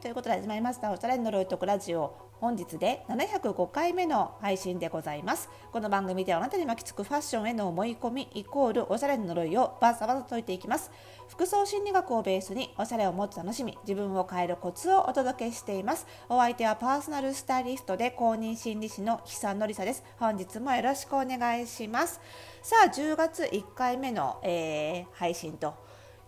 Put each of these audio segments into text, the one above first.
ということで始まりました。おしゃれの呪いとくラジオ。本日で705回目の配信でございます。この番組ではあなたに巻きつくファッションへの思い込みイコールおしゃれの呪いをバサバサ解いていきます。服装心理学をベースにおしゃれをもっと楽しみ自分を変えるコツをお届けしています。お相手はパーソナルスタイリストで公認心理師の久野里沙です。本日もよろしくお願いします。さあ10月1回目の、えー、配信と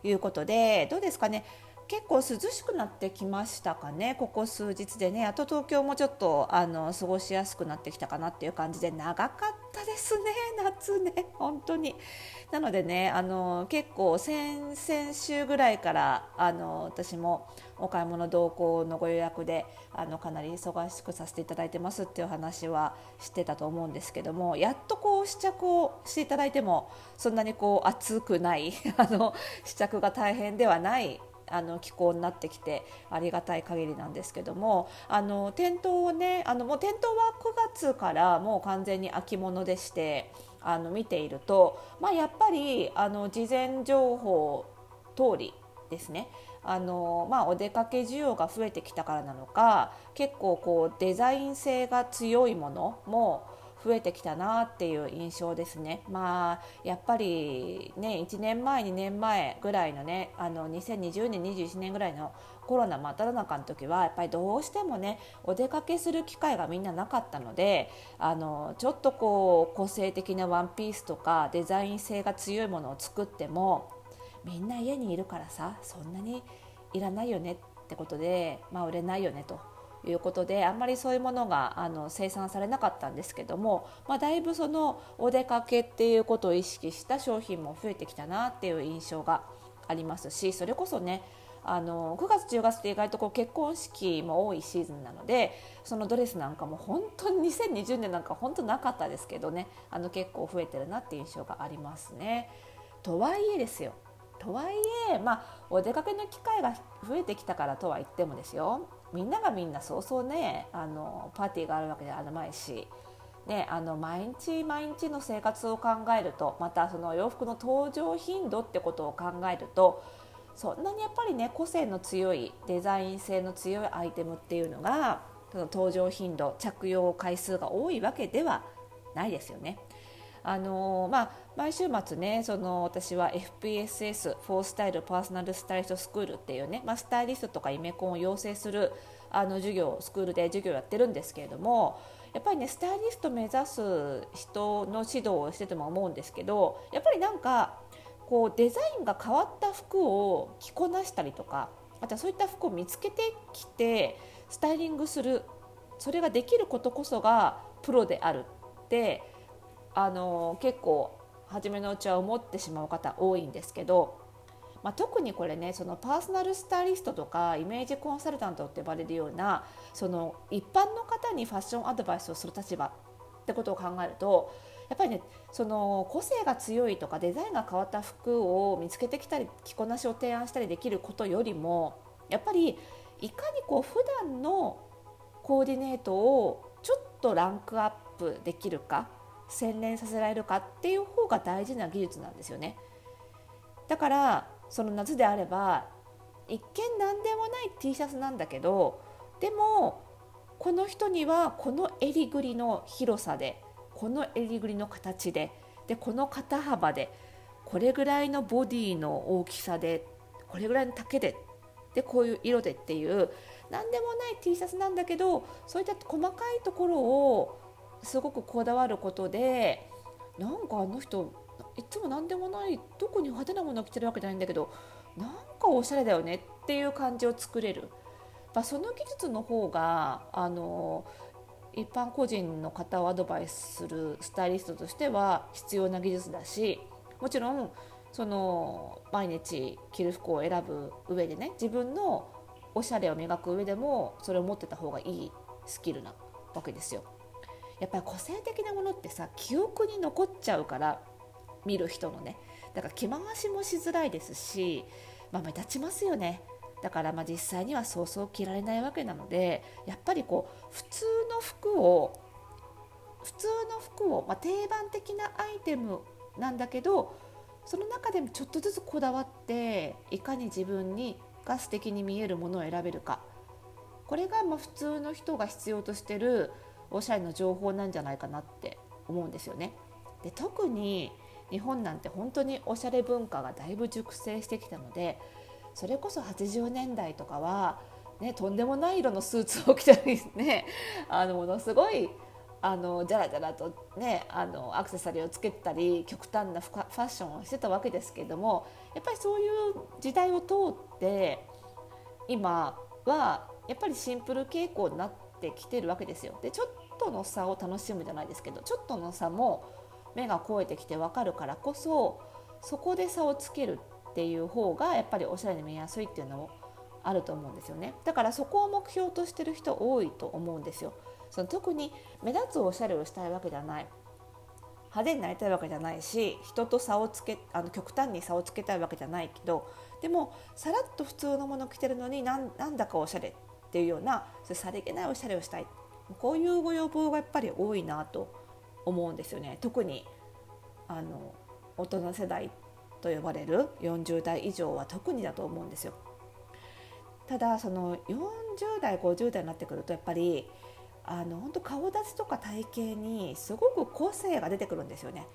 いうことでどうですかね。結構涼しくなってきましたかねここ数日でね。あと東京もちょっとあの過ごしやすくなってきたかなっていう感じで長かったですね 夏ね。本当に。なのでねあの結構先々週ぐらいからあの私もお買い物同行のご予約であのかなり忙しくさせていただいてますっていう話はしてたと思うんですけどもやっとこう試着をしていただいてもそんなにこう暑くない あの試着が大変ではないあの気候になってきてありがたい限りなんですけどもあの店頭をねあのもう店頭は9月からもう完全に秋物でしてあの見ていると、まあ、やっぱりあの事前情報通りですね。あのまあ、お出かけ需要が増えてきたからなのか結構こうデザイン性が強いものも増えてきたなっていう印象ですね。まあやっぱりね1年前2年前ぐらいのねあの2020年21年ぐらいのコロナ真っ只中の時はやっぱりどうしてもねお出かけする機会がみんななかったのであのちょっとこう個性的なワンピースとかデザイン性が強いものを作ってもみんな家にいるからさそんなにいらないよねってことで、まあ、売れないよねということであんまりそういうものがあの生産されなかったんですけども、まあ、だいぶそのお出かけっていうことを意識した商品も増えてきたなっていう印象がありますしそれこそねあの9月10月って意外とこう結婚式も多いシーズンなのでそのドレスなんかも本当に2020年なんか本当なかったですけどねあの結構増えてるなっていう印象がありますね。とはいえですよとはいえ、まあ、お出かけの機会が増えてきたからとは言ってもですよみんながみんなそうそうねあのパーティーがあるわけではないし、ね、あの毎日毎日の生活を考えるとまたその洋服の登場頻度ってことを考えるとそんなにやっぱりね個性の強いデザイン性の強いアイテムっていうのがその登場頻度着用回数が多いわけではないですよね。あのまあ、毎週末ねその私は FPSS フォースタイルパーソナルスタイリストスクールっていうね、まあ、スタイリストとかイメコンを養成するあの授業スクールで授業やってるんですけれどもやっぱりねスタイリスト目指す人の指導をしてても思うんですけどやっぱりなんかこうデザインが変わった服を着こなしたりとかあとはそういった服を見つけてきてスタイリングするそれができることこそがプロであるってあの結構初めのうちは思ってしまう方多いんですけど、まあ、特にこれねそのパーソナルスタイリストとかイメージコンサルタントって呼ばれるようなその一般の方にファッションアドバイスをする立場ってことを考えるとやっぱりねその個性が強いとかデザインが変わった服を見つけてきたり着こなしを提案したりできることよりもやっぱりいかにこう普段のコーディネートをちょっとランクアップできるか洗練させられるかっていう方が大事な技術なんですよね。だからその夏であれば一見何でもない T シャツなんだけどでもこの人にはこの襟ぐりの広さでこの襟ぐりの形ででこの肩幅でこれぐらいのボディの大きさでこれぐらいの丈ででこういう色でっていう何でもない T シャツなんだけどそういった細かいところをすごくこだわることでなんかあの人いつも何でもない特に派手なものを着てるわけじゃないんだけどなんかおしゃれだよねっていう感じを作れる、まあ、その技術の方があの一般個人の方をアドバイスするスタイリストとしては必要な技術だしもちろんその毎日着る服を選ぶ上でね自分のおしゃれを磨く上でもそれを持ってた方がいいスキルなわけですよ。やっぱり個性的なものってさ記憶に残っちゃうから見る人のね。だから着回しもしづらいですし、まあ、目立ちますよね。だからまあ実際にはそうそう着られないわけなのでやっぱりこう普通の服を普通の服を、まあ、定番的なアイテムなんだけどその中でもちょっとずつこだわっていかに自分にが素敵に見えるものを選べるか。これがまあ普通の人が必要としてるおしゃれの情報なんじゃないかなって思うんですよね。で特に日本なんて本当におしゃれ文化がだいぶ熟成してきたのでそれこそ80年代とかは、ね、とんでもない色のスーツを着たりね あのものすごいあのじゃらじゃらとねあのアクセサリーをつけたり極端なファッションをしてたわけですけれどもやっぱりそういう時代を通って今はやっぱりシンプル傾向になってきてるわけですよ。でちょっとの差を楽しむじゃないですけどちょっとの差も目が肥えてきて分かるからこそそこで差をつけるっていう方がやっぱりおしゃれに見えやすいっていうのもあると思うんですよね。だからそこを目標としてる人多いと思うんですよ。その特に目立つおしゃれをしたいわけじゃない。派手になりたいわけじゃないし人と差をつけあの極端に差をつけたいわけじゃないけどでもさらっと普通のもの着てるのになんなんだかおしゃれっていうようなそさりげないおしゃれをしたい。こういうご要望がやっぱり多いなと思うんですよね特にあの大人世代と呼ばれる40代以上は特にだと思うんですよ。ただその40代50代になってくるとやっぱりあの本当顔立ちとか体型にすごく個性が出てくるんですよね。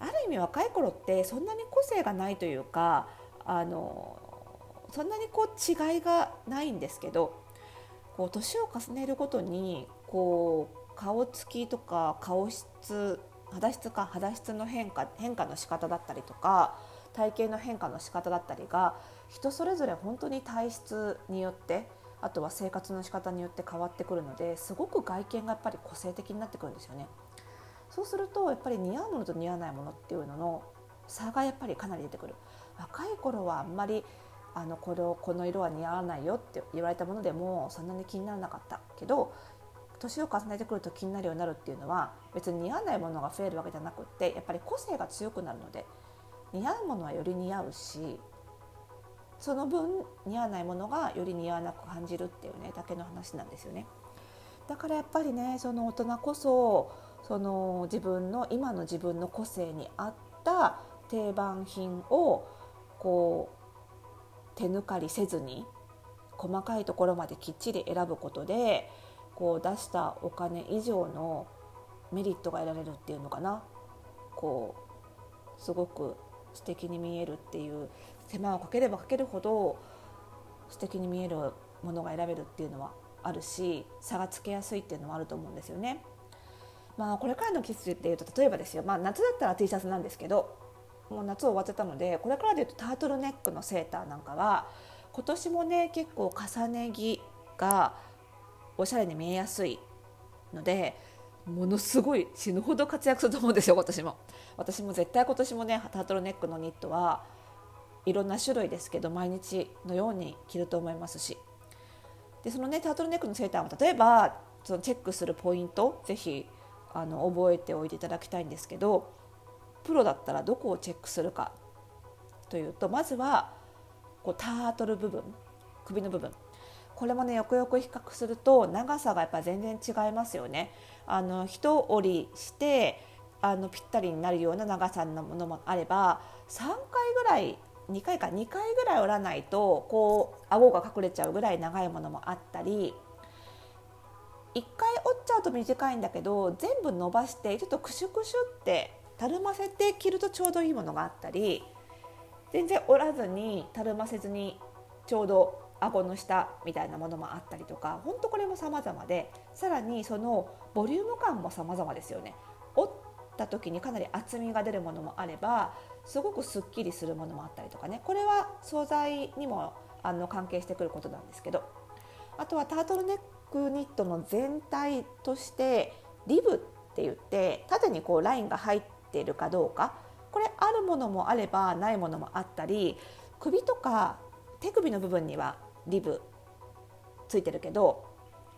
ある意味若い頃ってそんなに個性がないというかあのそんなにこう違いがないんですけどこう年を重ねるごとにこう顔つきとか顔質肌質か肌質の変化変化の仕方だったりとか体型の変化の仕方だったりが人それぞれ本当に体質によってあとは生活の仕方によって変わってくるのですごく外見がやっぱり個性的になってくるんですよね。そうするとやっぱり似合うものと似合わないものっていうのの差がやっぱりかなり出てくる。若い頃はあんまりあのこれをこの色は似合わないよって言われたものでもそんなに気にならなかったけど年を重ねてくると気になるようになるっていうのは別に似合わないものが増えるわけじゃなくってやっぱり個性が強くなるので似合うものはより似合うしその分似合わないものがより似合わなく感じるっていうねだけの話なんですよね。だからやっぱりねその大人こそその自分の今の自分の個性に合った定番品をこう手抜かりせずに細かいところまできっちり選ぶことでこう出したお金以上のメリットが得られるっていうのかなこうすごく素敵に見えるっていう手間をかければかけるほど素敵に見えるものが選べるっていうのはあるし差がつけやすいっていうのもあると思うんですよね。まあこれからの季節っていうと例えばですよ、まあ、夏だったら T シャツなんですけどもう夏終わっちゃったのでこれからでいうとタートルネックのセーターなんかは今年もね結構重ね着がおしゃれに見えやすいのでものすごい死ぬほど活躍すると思うんですよ今年も。私も絶対今年もねタートルネックのニットはいろんな種類ですけど毎日のように着ると思いますし。でそのねタートルネックのセーターも例えばそのチェックするポイントぜひあの覚えておいていただきたいんですけどプロだったらどこをチェックするかというとまずはこうタートル部分首の部分。これもねよくよく比較すると長さがやっぱ全然違いますよね。あの一折りしてあのぴったりになるような長さのものもあれば3回ぐらい2回か2回ぐらい折らないとこう顎が隠れちゃうぐらい長いものもあったり1回折っちゃうと短いんだけど全部伸ばしてちょっとクシュクシュってたるませて着るとちょうどいいものがあったり全然折らずにたるませずにちょうど顎の下みたいなものもあったりとか本当これも様々でさらにそのボリューム感も様々ですよね。折った時にかなり厚みが出るものもあればすごくすっきりするものもあったりとかね。これは素材にもあの関係してくることなんですけどあとはタートルネックニットの全体としてリブって言って縦にこうラインが入っているかどうかこれあるものもあればないものもあったり首とか手首の部分にはリブついてるけど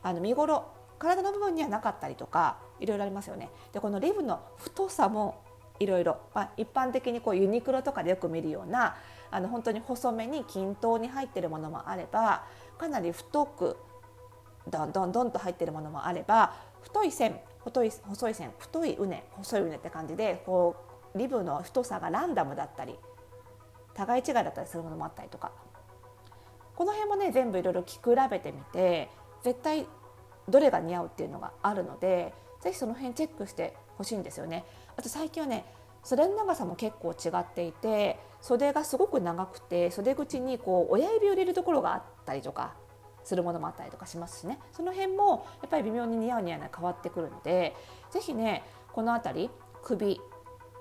あの見頃体の部分にはなかったりとかいろいろありますよね。でこのリブの太さもいろいろ、ま、一般的にこうユニクロとかでよく見るようなあの本当に細めに均等に入ってるものもあればかなり太くどんどんどんと入ってるものもあれば太い線太い細い線太いうね細いうねって感じでこうリブの太さがランダムだったり互い違いだったりするものもあったりとかこの辺もね全部いろいろ着比べてみて絶対どれが似合うっていうのがあるのでぜひその辺チェックしてほしいんですよね。あと最近はね袖の長さも結構違っていて袖がすごく長くて袖口にこう親指を入れるところがあったりとかするものもあったりとかしますしねその辺もやっぱり微妙に似合う似合わない変わってくるので是非ねこの辺り首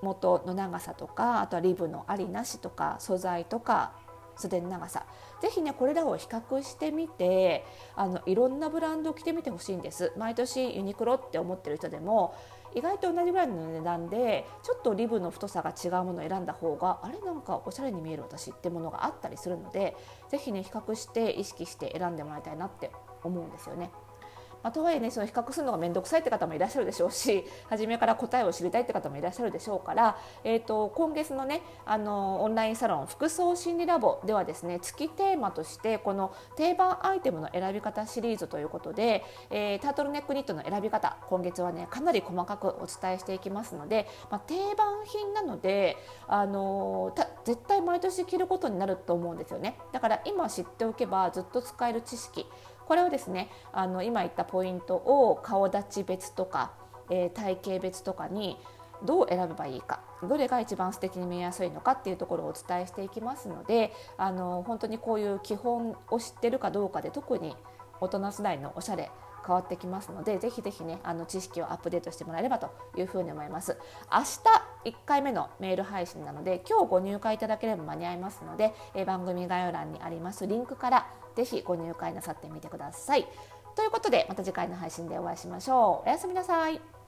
元の長さとかあとはリブのありなしとか素材とか袖の長さぜひねこれらを比較してみてあのいろんなブランドを着てみてほしいんです毎年ユニクロって思ってる人でも意外と同じぐらいの値段でちょっとリブの太さが違うものを選んだ方があれなんかおしゃれに見える私ってものがあったりするので是非ね比較して意識して選んでもらいたいなって思うんですよね。まあ、とはいえねその比較するのが面倒くさいって方もいらっしゃるでしょうし 初めから答えを知りたいって方もいらっしゃるでしょうから、えーと、今月のねあのオンラインサロン服装心理ラボではですね月テーマとしてこの定番アイテムの選び方シリーズということで、えー、タートルネックニットの選び方今月はねかなり細かくお伝えしていきますので、まあ、定番品なので、あの、絶対毎年着ることになると思うんですよね。だから今知っておけばずっと使える知識これをですねあの今言ったポイントを顔立ち別とか、えー、体型別とかにどう選べばいいかどれが一番素敵に見えやすいのかっていうところをお伝えしていきますのであの本当にこういう基本を知ってるかどうかで特に大人世代のおしゃれ変わってきますのでぜひぜひねあの知識をアップデートしてもらえればというふうに思います。明日1回目のメール配信なので今日ご入会いただければ間に合いますので、え番組概要欄にありますリンクからぜひご入会なさってみてください。ということでまた次回の配信でお会いしましょう。おやすみなさい。